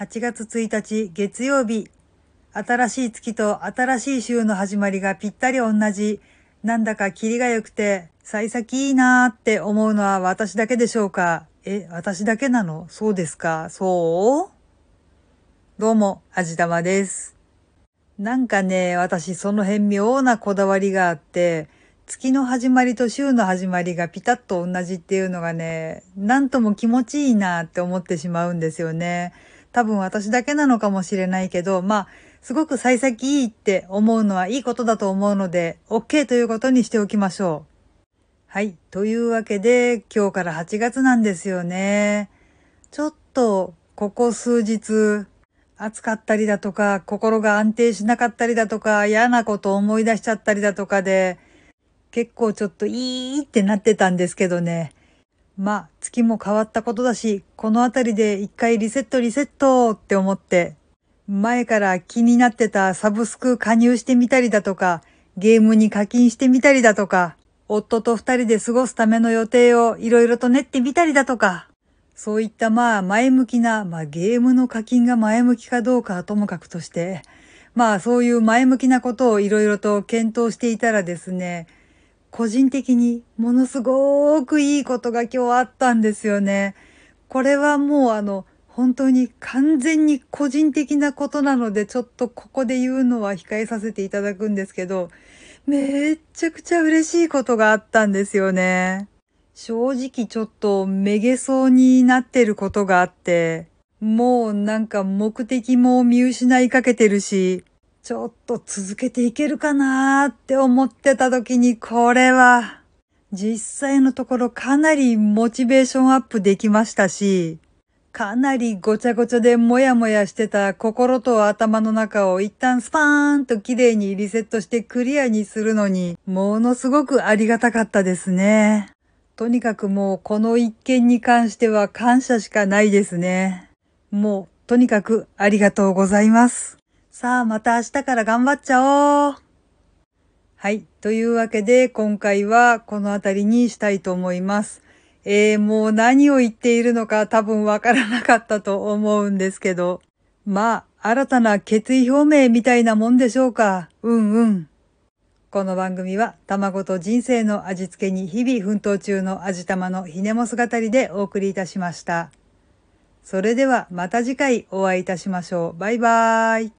8月1日月曜日。新しい月と新しい週の始まりがぴったり同じ。なんだかキリが良くて、幸先いいなーって思うのは私だけでしょうか？え、私だけなの？そうですか？そう？どうも、あじたまです。なんかね、私その辺妙なこだわりがあって、月の始まりと週の始まりがピタッと同じっていうのがね、なんとも気持ちいいなって思ってしまうんですよね。多分私だけなのかもしれないけど、まあ、すごく幸先いいって思うのはいいことだと思うので、OK ということにしておきましょう。はい。というわけで、今日から8月なんですよね。ちょっと、ここ数日、暑かったりだとか、心が安定しなかったりだとか、嫌なこと思い出しちゃったりだとかで、結構ちょっといいってなってたんですけどね。まあ、月も変わったことだし、このあたりで一回リセットリセットって思って、前から気になってたサブスク加入してみたりだとか、ゲームに課金してみたりだとか、夫と二人で過ごすための予定をいろいろと練ってみたりだとか、そういったまあ前向きな、まあゲームの課金が前向きかどうかはともかくとして、まあそういう前向きなことをいろいろと検討していたらですね、個人的にものすごくいいことが今日あったんですよね。これはもうあの、本当に完全に個人的なことなので、ちょっとここで言うのは控えさせていただくんですけど、めっちゃくちゃ嬉しいことがあったんですよね。正直ちょっとめげそうになってることがあって、もうなんか目的も見失いかけてるし、ちょっと続けていけるかなーって思ってた時にこれは実際のところかなりモチベーションアップできましたし、かなりごちゃごちゃでもやもやしてた心と頭の中を一旦スパーンと綺麗にリセットしてクリアにするのに、ものすごくありがたかったですね。とにかくもうこの一件に関しては感謝しかないですね。もうとにかくありがとうございます。さあ、また明日から頑張っちゃおう。はい。というわけで、今回はこの辺りにしたいと思います。えー、もう何を言っているのか多分わからなかったと思うんですけど。まあ、新たな決意表明みたいなもんでしょうか。うんうん。この番組は卵と人生の味付けに日々奮闘中の味玉のひねも姿りでお送りいたしました。それではまた次回お会いいたしましょう。バイバーイ。